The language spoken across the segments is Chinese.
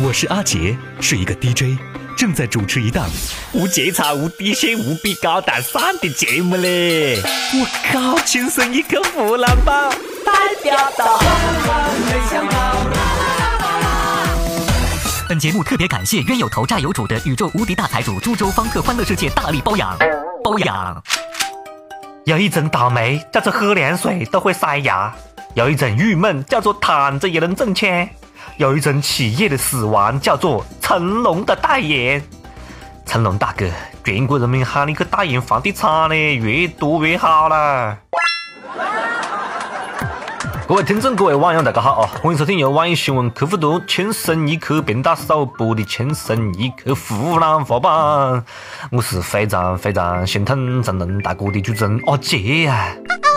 我是阿杰，是一个 DJ，正在主持一档无节操、无底线、无比高大上的节目嘞！我靠，亲生一个湖南宝，代表到。本节目特别感谢冤有头债有主的宇宙无敌大财主株洲方特欢乐世界大力包养，包养。有一种倒霉叫做喝凉水都会塞牙，有一种郁闷叫做躺着也能挣钱。有一种企业的死亡叫做成龙的代言，成龙大哥，全国人民喊你去代言房地产呢，越多越好啦！各位听众，各位网友，大家好啊！欢迎收听由网易新闻客户端“轻松一刻”频道首播的《轻松一刻湖南话版》，我是非常非常心疼成龙大哥的主持人阿杰呀。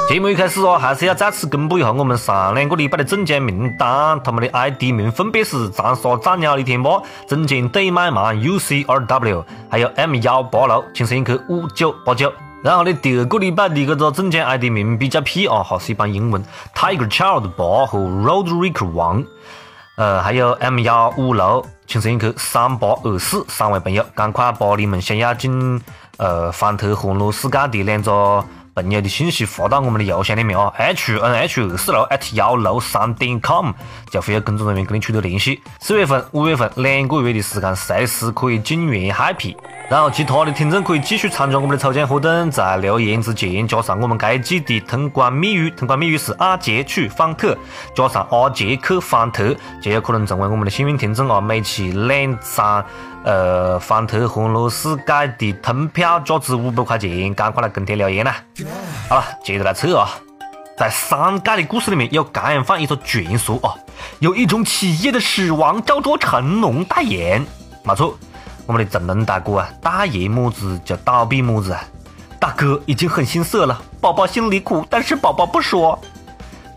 节目一开始哦，还是要再次公布一下我们上两个礼拜的中奖名单，他们的 ID 名分别是长沙长鸟的天霸、中间对麦芒 UCRW，还有 M 幺八六、轻声一刻五九八九。然后呢，第二个礼拜的这个中奖 ID 名比较屁啊，还是一帮英文：Tiger Child 八和 Roderick One，呃，还有 M 幺五六、轻声一刻三八二四三位朋友，赶快把你们想要进呃方特欢乐世界的两个。朋友的信息发到我们的邮箱里面啊，h n h 二四六 at 幺六三点 com，就会有工作人员跟你取得联系。四月份、五月份两个月的时间，随时可以进园 happy。然后其他的听众可以继续参加我们的抽奖活动，在留言之前加上我们该季的通关密语，通关密语是阿杰去方特，加上阿杰去方特，就有可能成为我们的幸运听众啊！每期两张。呃，方特欢乐世界的通票价值五百块钱，赶快来跟帖留言啦！好了，接着来测啊，在三界的故事里面有这样放一个传说啊，有一种企业的死亡叫做成龙代言，没错，我们的成龙大哥啊，代言么子就倒闭么子啊，大哥已经很心塞了，宝宝心里苦，但是宝宝不说，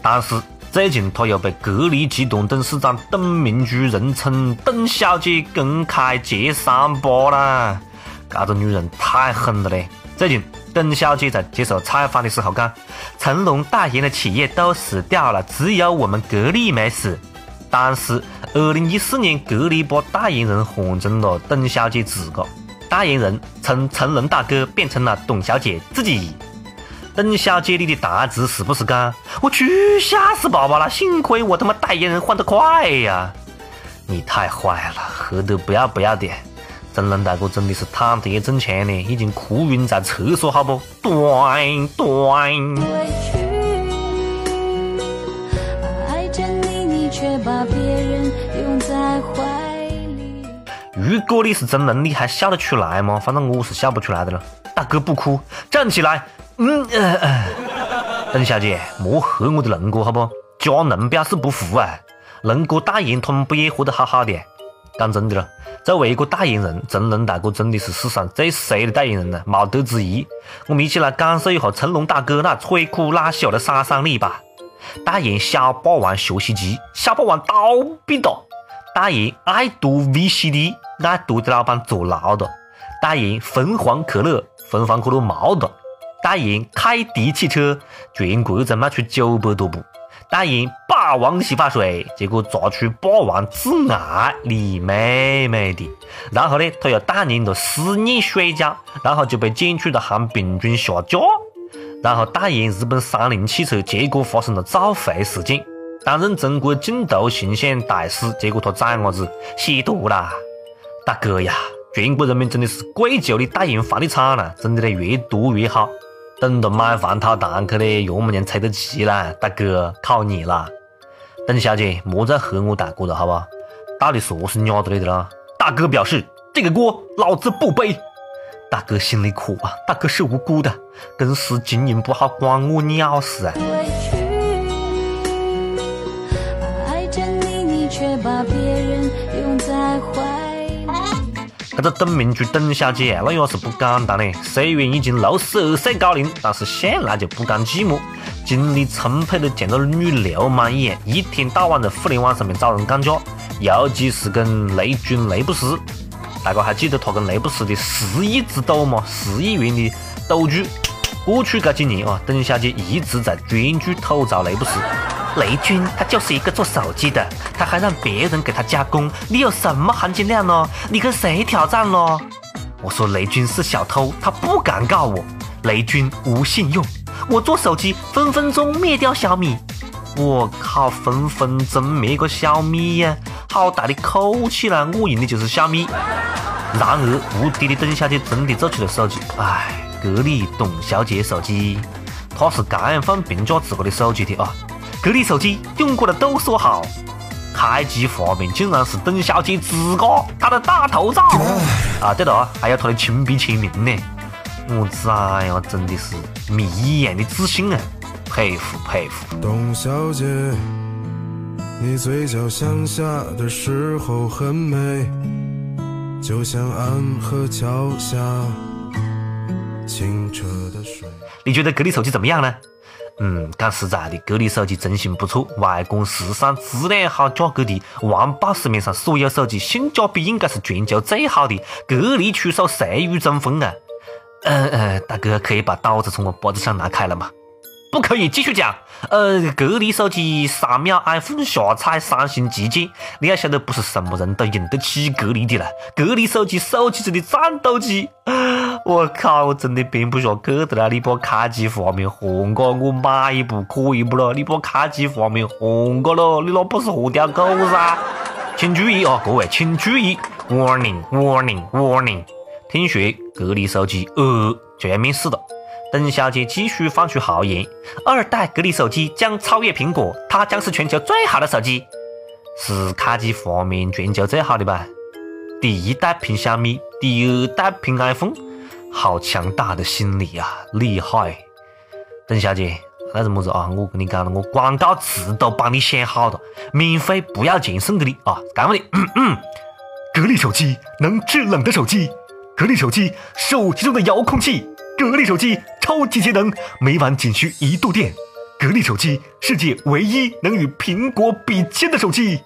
但是。最近，他又被格力集团董事长董明珠人称“董小姐”公开揭伤疤啦！这个女人太狠了嘞！最近，董小姐在接受采访的时候讲：“成龙代言的企业都死掉了，只有我们格力没死。”但是，二零一四年，格力把代言人换成了董小姐自个，代言人从成龙大哥变成了董小姐自己。董小姐，你的台词是不是讲？我去，吓死宝宝了！幸亏我他妈代言人换得快呀！你太坏了，黑得不要不要的！成龙大哥真的是躺着也挣钱呢，已经哭晕在厕所，好不？断断断断。如果你是真龙，你还笑得出来吗？反正我是笑不出来的了。大哥不哭，站起来。嗯呃呃，董小姐，莫黑我的龙哥好不？加龙表示不服啊！龙哥代言，他们不也活得好好的？讲真的了，作为一个代言人，成龙大哥真的是史上最衰的代言人了，没得之一。我们一起来感受一下成龙大哥那摧枯拉朽的杀伤力吧！代言小霸王学习机，小霸王倒闭了；代言爱多 VCD，爱多的老板坐牢了；代言凤凰可乐，凤凰可乐冇了。代言凯迪汽车，全国才卖出九百多部；代言霸王洗发水，结果查出霸王致癌，你妹妹的！然后呢，他又代言了思念水饺，然后就被检出了含病菌下架；然后代言日本三菱汽车，结果发生了召回事件；担任中国镜头形象大使，结果他崽伢子吸毒啦！大哥呀，全国人民真的是跪求你代言房地产了，真的嘞，越多越好。等到买房讨堂去嘞，岳母娘催得急啦！大哥，靠你啦！邓小姐，莫再黑我大哥了，好不？到底啥是鸟得来的啦？大哥表示，这个锅老子不背。大哥心里苦啊，大哥是无辜的，公司经营不好关我鸟事啊！这个董明珠董小姐那也是不简单嘞。虽然已经六十二岁高龄，但是向来就不甘寂寞，精力充沛的像个女流氓一样，一天到晚在互联网上面找人干架，尤其是跟雷军、雷布斯。大家还记得他跟雷布斯的十亿之斗吗？十亿元的赌注。过去这几年啊，董小姐一直在专注吐槽雷布斯。雷军他就是一个做手机的，他还让别人给他加工，你有什么含金量呢？你跟谁挑战了？我说雷军是小偷，他不敢告我。雷军无信用，我做手机分分钟灭掉小米。我靠，分分钟灭个小米呀！好大的口气啦！我用的就是小米。然而，无敌的邓小姐真的做出了手机，哎，格力董小姐手机，她是这样放评价自个的手机的啊！格力手机用过的都说好，开机画面竟然是邓小姐自个她的大头照啊！对了啊，还有她的亲笔签名呢！我崽呀，真的是谜一样的自信啊！佩服佩服。董小姐，你嘴角向下的时候很美，就像安河桥下清澈的水。你觉得格力手机怎么样呢？嗯，讲实在的，格力手机真心不错，外观时尚，质量好，价格低，完爆市面上所有手机，性价比应该是全球最好的。格力出手，谁与争锋啊？嗯嗯，大哥可以把刀子从我脖子上拿开了吗？不可以，继续讲。呃，格力手机三秒 iPhone 下踩三星旗舰，你要晓得，不是什么人都用得起格力的了。格力手机，手机中的战斗机。我靠，我真的编不下去的了。你把开机画面换个，我买一部可以不咯？你把开机画面换个咯，你那不是活条狗噻？请注意啊，各位，请注意，Warning，Warning，Warning！听说格力手机呃就要面世了。邓小姐继续放出豪言：二代格力手机将超越苹果，它将是全球最好的手机。是开机画面全球最好的吧？第一代凭小米，第二代凭 iPhone，好强大的心理啊！厉害，邓小姐，那是么子啊？我跟你讲了，我广告词都帮你想好了，免费不要钱送给你啊！干嘛的？格力手机能制冷的手机，格力手机手机中的遥控器。格力手机超级节能，每晚仅需一度电。格力手机，世界唯一能与苹果比肩的手机。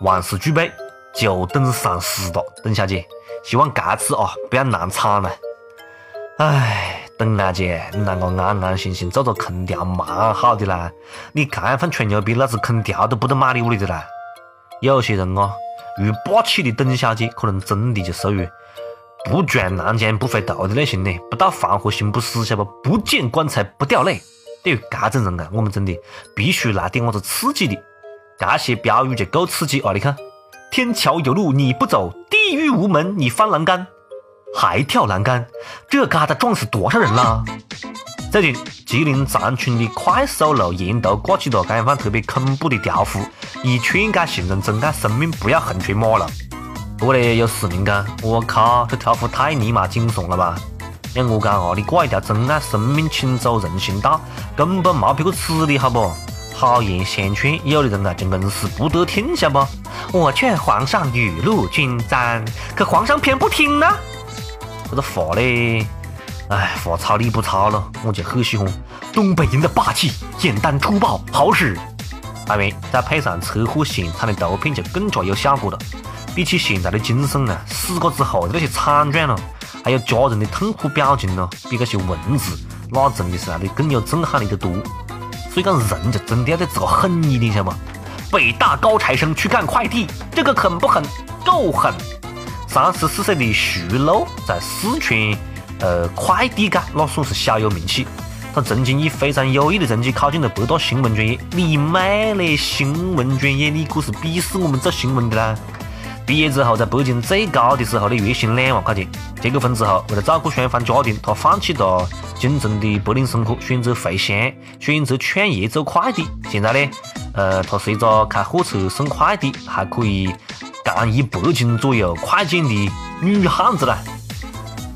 万事俱备，就等上市了。邓小姐，希望这次啊不要难产了。哎，邓小姐，你让我安安心心做做空调蛮好的啦。你这样吹牛逼，老子空调都不得买你屋里的啦。有些人啊，如霸气的邓小姐，可能真的就属于。不撞南墙不回头的类型呢，不到黄河心不死，晓得不？不见棺材不掉泪。对于这种人啊，我们真的必须来点么子刺激的。这些标语就够刺激啊！你看，天桥有路你不走，地狱无门你翻栏杆，还跳栏杆，这疙瘩撞死多少人啦？最近，吉林长春的快速路沿途挂起了这样放特别恐怖的条幅，以劝诫行人珍爱生命，不要横穿马路。不过呢，有市民讲：“我靠，这条幅太尼玛惊悚了吧！”像我讲哦，你挂一条“珍爱生命，请走人行道”，根本没别个此理，好不？好言相劝，有的人啊就硬是不得听，晓不？我劝皇上雨露均沾，可皇上偏不听呢。这个话呢，哎，话糙理不糙了，我就很喜欢东北人的霸气，简单粗暴，好使。当然，再配上车祸现场的图片，就更加有效果了。比起现在的精神啊，死过之后的那些惨状咯，还有家人的痛苦表情咯，比那些文字，那真的是来的更有震撼力的多。所以讲，人就真的要对自个狠一点，晓得吗？北大高材生去干快递，这个狠不狠？够狠！三十四岁的徐璐在四川，呃，快递界那算是小有名气。他曾经以非常优异的成绩考进了北大新闻专业。你妹嘞！新闻专业，你可是鄙视我们做新闻的啦！毕业之后，在北京最高的时候的月薪两万块钱。结过婚之后，为了照顾双方家庭，他放弃了京城的白领生活，选择回乡，选择创业做快递。现在呢，呃，他是一个开货车送快递，还可以干一百斤左右快件的女汉子了。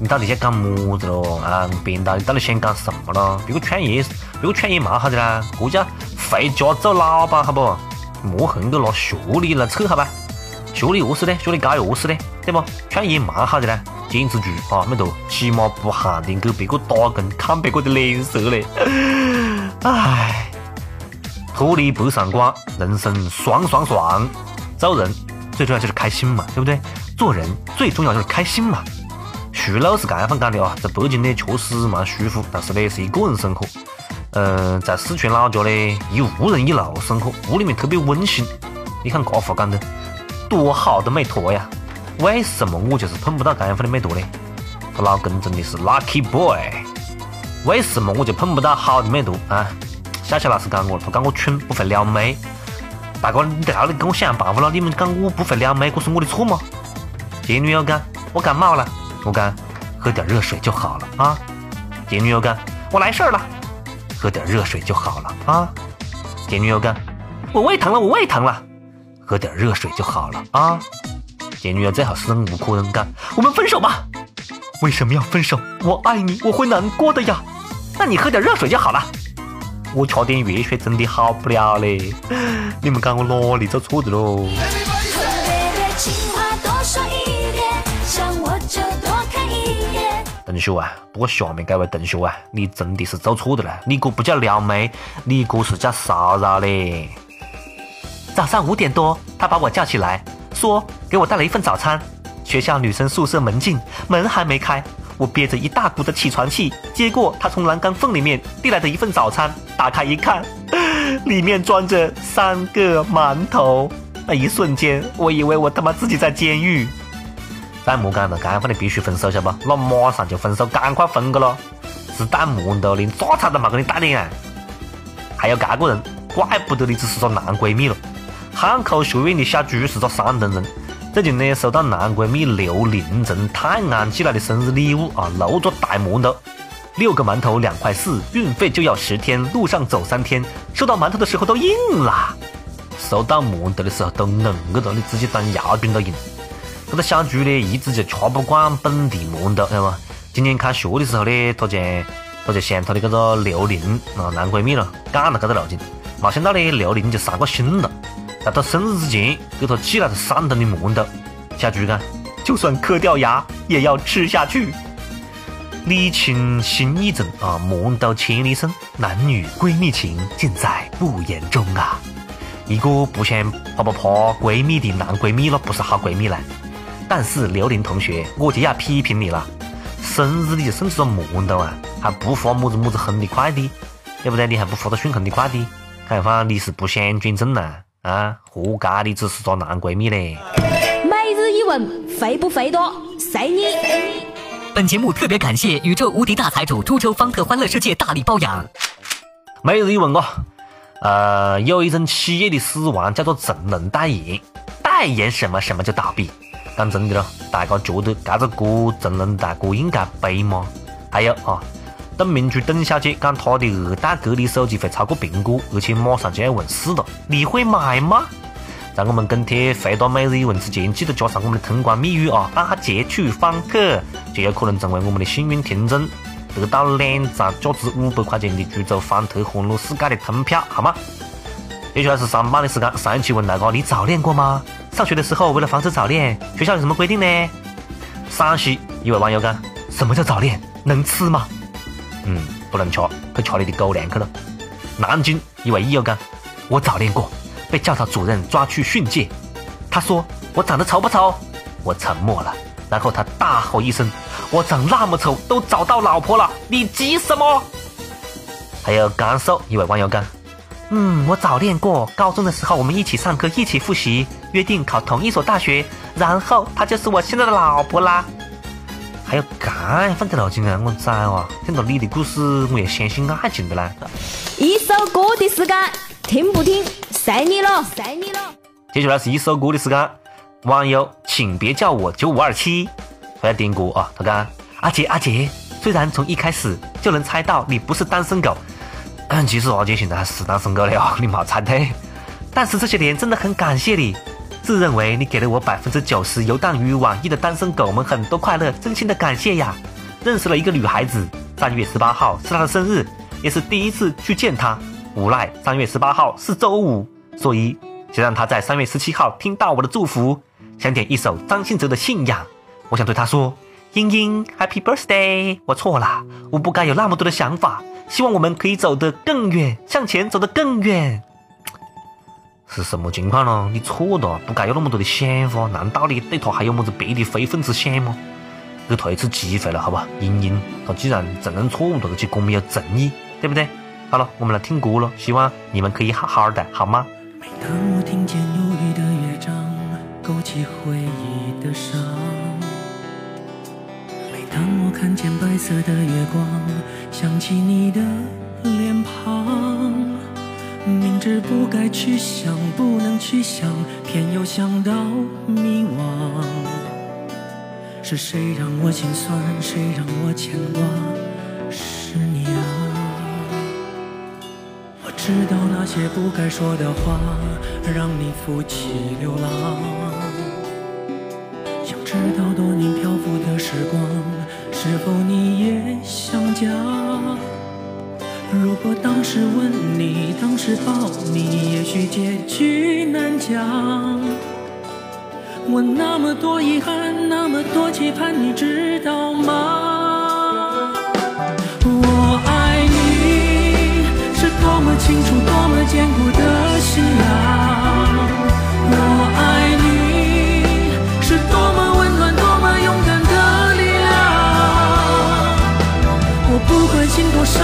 你到底在讲么子咯？啊，编导，你到底想讲什么咯？别个创业，别个创业蛮好的啦，这叫回家做老板，好不？莫横个拿学历来扯，好吧？学历何事呢？学历高又何事呢？对不？创业蛮好的啦，坚持住啊，没得，起码不限定给别个打工，看别个的脸色嘞。唉，脱离北上广，人生爽爽爽。做人最重要就是开心嘛，对不对？做人最重要就是开心嘛。徐老是这样讲的啊，在北京呢确实蛮舒服，但是呢是一个人生活。嗯，在四川老家呢，一屋人一路生活，屋里面特别温馨。你看这话讲的多好的美图呀！为什么我就是碰不到这样的美图呢？他老公真的是 lucky boy。为什么我就碰不到好的美图啊？小乔老师讲我，他讲我蠢，不会撩妹。大哥，你在那里跟我想办法了？你们讲我不会撩妹，这是我的错吗？前女友讲我感冒了，我讲喝点热水就好了啊。前女友讲我来事儿了。喝点热水就好了啊！前女友讲，我胃疼了，我胃疼了。喝点热水就好了啊！前女友最好是忍无可忍干，我们分手吧。为什么要分手？我爱你，我会难过的呀。那你喝点热水就好了。我吃点热水真的好不了嘞。你们讲我哪里做错的喽？同学啊，不过下面这位同学啊，你真的是做错的了，你哥不叫撩妹，你哥是叫骚扰嘞。早上五点多，他把我叫起来，说给我带了一份早餐。学校女生宿舍门禁，门还没开，我憋着一大股的起床气，接过他从栏杆缝里面递来的一份早餐，打开一看，里面装着三个馒头。那一瞬间，我以为我他妈自己在监狱。弹幕讲的，干饭的必须分手，晓不？那马上就分手，赶快分个咯！是弹幕的，连榨菜都没给你带点啊！还有这个人，怪不得你只是个男闺蜜了。汉口学院的小朱是个山东人，最近呢收到男闺蜜刘林从泰安寄来的生日礼物啊，六个大馒头，六个馒头两块四，运费就要十天，路上走三天。收到馒头的时候都硬了，收到馒头的时候都硬个了，你自己当牙菌都硬。这个小朱呢，一直就吃不惯本地馒头，晓得吗？今年开学的时候呢，他就他就向他的这个刘玲啊男闺蜜了讲了这个路径，没想到呢，刘玲就伤过心了，在他生日之前给他寄来了三吨的馒头。小朱讲，就算磕掉牙也要吃下去。礼轻心意重啊，馒头千里送，男女闺蜜情尽在不言中啊。一个不想啪啪啪闺蜜的男闺蜜那，不是好闺蜜了。但是刘玲同学，我就要批评你了，生日你就送这个馒头啊，还不发么子么子红的快递，对不对？你还不发个顺丰的快递，看样你是不想捐赠呐？啊，活该你只是个男闺蜜嘞！每日一问，肥不肥多？随你。本节目特别感谢宇宙无敌大财主株洲方特欢乐世界大力包养。每日一问哦，呃，有一种企业的死亡叫做成人代言，代言什么什么就倒闭。讲真的咯，大家觉得这个歌成人大哥应该背吗？还有啊，董明珠董小姐讲她的二代格力手机会超过苹果，而且马上就要问世了，你会买吗？在我们跟帖回答每日一问之前，记得加上我们的通关密语啊，阿杰去方克，就有可能成为我们的幸运听众，得到两张价值五百块钱的株洲方特欢乐世界的通票，好吗？接下来是上班的时间，上一期问大家你早恋过吗？上学的时候为了防止早恋，学校有什么规定呢？山西一位网友讲：什么叫早恋？能吃吗？嗯，不能吃，去吃你的狗粮去了。南京一位益友讲：我早恋过，被教导主任抓去训诫。他说我长得丑不丑？我沉默了，然后他大吼一声：我长那么丑都找到老婆了，你急什么？还有甘肃一位网友讲。嗯，我早恋过。高中的时候，我们一起上课，一起复习，约定考同一所大学。然后，她就是我现在的老婆啦。还要干放的路径啊！我崽哇，听到你的故事，我也相信爱情的啦。一首歌的时间，听不听，随你了，随你了。接下来是一首歌的时间。网友，请别叫我九五二七，他要点歌啊！他讲：阿杰，阿杰，虽然从一开始就能猜到你不是单身狗。嗯其实阿杰现在还是单身狗了，你没猜对。但是这些年真的很感谢你，自认为你给了我百分之九十游荡于网易的单身狗们很多快乐，真心的感谢呀！认识了一个女孩子，三月十八号是她的生日，也是第一次去见她。无奈三月十八号是周五，所以想让她在三月十七号听到我的祝福。想点一首张信哲的《信仰》，我想对她说：英英，Happy Birthday！我错了，我不该有那么多的想法。希望我们可以走得更远，向前走得更远。是什么情况呢？你错了，不该有那么多的想法。难道你对他还有么子别的非分之想吗？给他一次机会了，好吧？英英，他既然承认错误了，就讲没有诚意，对不对？好了，我们来听歌了，希望你们可以好好的，好吗？每当我听见忧郁的乐章，勾起回忆的伤；每当我看见白色的月光，想起你的脸庞。知不该去想，不能去想，偏又想到迷惘。是谁让我心酸？谁让我牵挂？是你啊！我知道那些不该说的话，让你负气流浪。那么多遗憾，那么多期盼，你知道吗？我爱你是多么清楚，多么坚固的信仰。我爱你是多么温暖，多么勇敢的力量。我不管心多伤，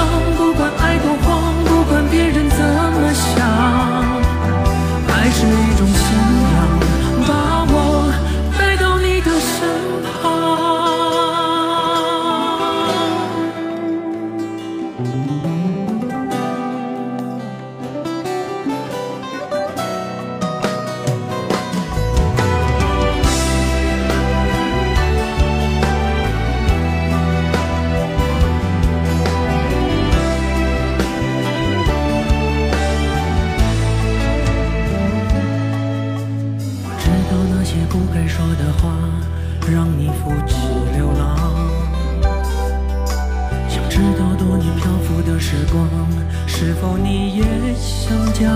你也想家？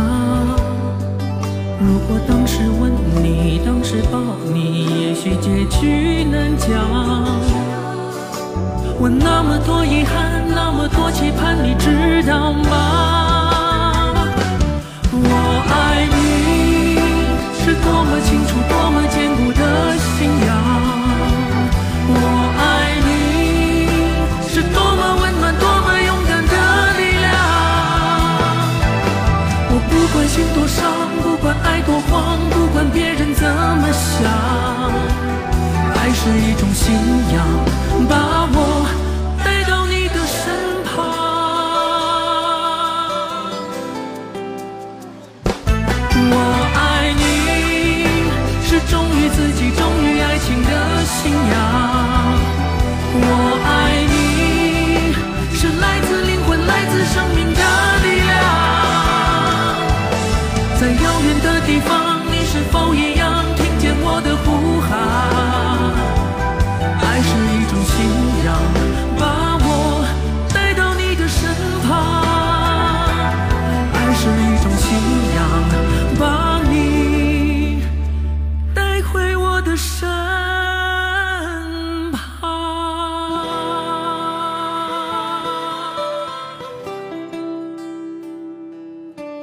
如果当时吻你，当时抱你，也许结局难讲。我那么多遗憾，那么多期盼，你知道吗？我爱你是多么清楚，不管爱多慌，不管别人怎么想，爱是一种信仰，把我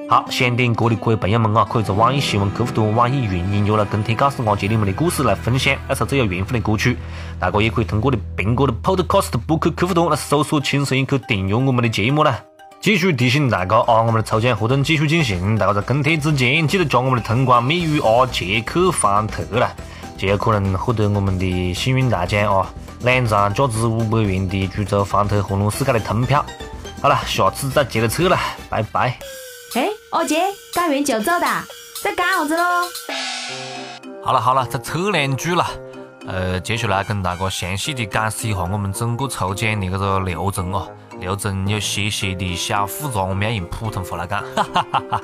好，想点歌的各位朋友们啊，可以在网易新闻客户端、网易云音乐来跟帖告诉阿杰你们的故事，来分享那首最有缘分的歌曲。大家也可以通过的苹果的 Podcast Book 客户端来搜索“轻松一刻”，订阅我们的节目啦。继续提醒大家啊，我们的抽奖活动继续进行，大家在跟帖之前记得加我们的通关密语阿杰克方特啦，就有可能获得我们的幸运大奖啊，两张价值五百元的株洲方特欢乐世界的通票。好了，下次再接着扯了，拜拜。哎，阿杰，干完就走的，在干啥子喽？好了好了，再扯两句了。呃，接下来跟大家详细的解释一下我们整个抽奖的这个流程哦。流程有些些的小复杂，我们要用普通话来讲。哈哈哈哈。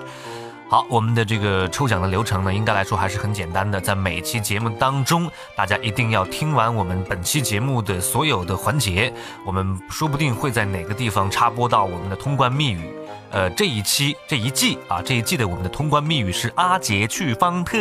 好，我们的这个抽奖的流程呢，应该来说还是很简单的。在每期节目当中，大家一定要听完我们本期节目的所有的环节，我们说不定会在哪个地方插播到我们的通关密语。呃，这一期这一季啊，这一季的我们的通关密语是阿杰去方特。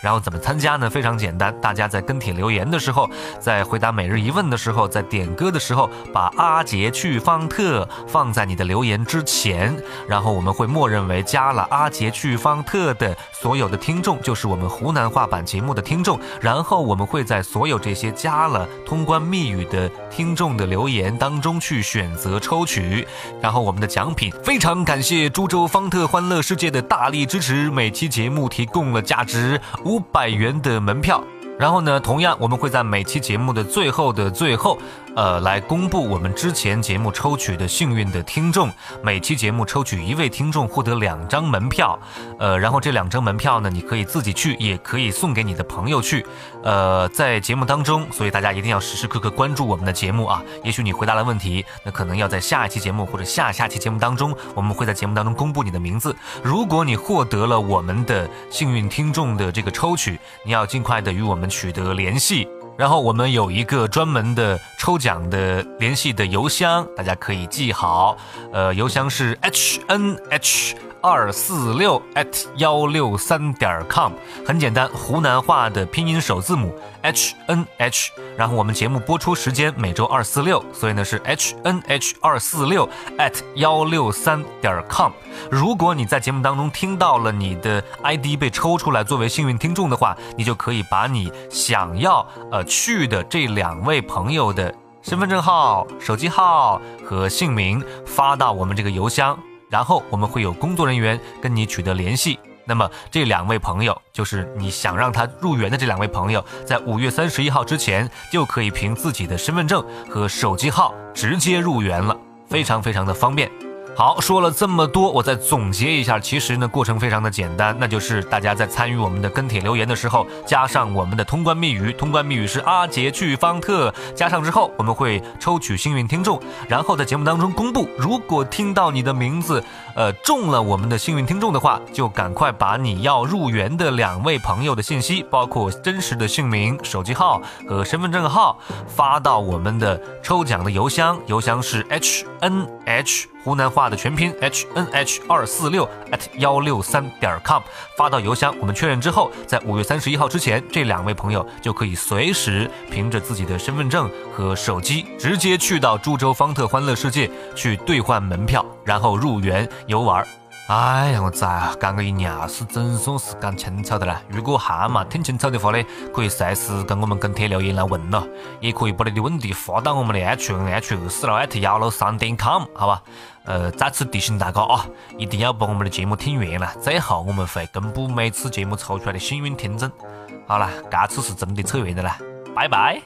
然后怎么参加呢？非常简单，大家在跟帖留言的时候，在回答每日一问的时候，在点歌的时候，把阿杰去方特放在你的留言之前，然后我们会默认为加了阿杰去方特的所有的听众，就是我们湖南话版节目的听众。然后我们会在所有这些加了通关密语的听众的留言当中去选择抽取，然后我们的奖品非常。感谢株洲方特欢乐世界的大力支持，每期节目提供了价值五百元的门票。然后呢，同样我们会在每期节目的最后的最后，呃，来公布我们之前节目抽取的幸运的听众。每期节目抽取一位听众，获得两张门票。呃，然后这两张门票呢，你可以自己去，也可以送给你的朋友去。呃，在节目当中，所以大家一定要时时刻刻关注我们的节目啊。也许你回答了问题，那可能要在下一期节目或者下下期节目当中，我们会在节目当中公布你的名字。如果你获得了我们的幸运听众的这个抽取，你要尽快的与我们。取得联系，然后我们有一个专门的抽奖的联系的邮箱，大家可以记好，呃，邮箱是 h n h。二四六 at 幺六三点 com，很简单，湖南话的拼音首字母 h n h，然后我们节目播出时间每周二四六，所以呢是 h n h 二四六 at 幺六三点 com。如果你在节目当中听到了你的 ID 被抽出来作为幸运听众的话，你就可以把你想要呃去的这两位朋友的身份证号、手机号和姓名发到我们这个邮箱。然后我们会有工作人员跟你取得联系。那么这两位朋友，就是你想让他入园的这两位朋友，在五月三十一号之前就可以凭自己的身份证和手机号直接入园了，非常非常的方便。好，说了这么多，我再总结一下。其实呢，过程非常的简单，那就是大家在参与我们的跟帖留言的时候，加上我们的通关密语，通关密语是阿杰去方特，加上之后，我们会抽取幸运听众，然后在节目当中公布。如果听到你的名字，呃，中了我们的幸运听众的话，就赶快把你要入园的两位朋友的信息，包括真实的姓名、手机号和身份证号，发到我们的抽奖的邮箱，邮箱是 h n h。湖南话的全拼 h n h 二四六 at 幺六三点 com 发到邮箱，我们确认之后，在五月三十一号之前，这两位朋友就可以随时凭着自己的身份证和手机，直接去到株洲方特欢乐世界去兑换门票，然后入园游玩。哎呀，我咋讲个一尿是总算是讲清楚的了。如果还没听清楚的话呢，可以随时跟我们跟帖留言来问咯，也可以把你的问题发到我们的 h n h 二四六 at 幺六三点 com，好吧？呃，再次提醒大家啊，一定要把我们的节目听完了。最后我们会公布每次节目抽出来的幸运听众。好了，这次是真的扯完的了，拜拜。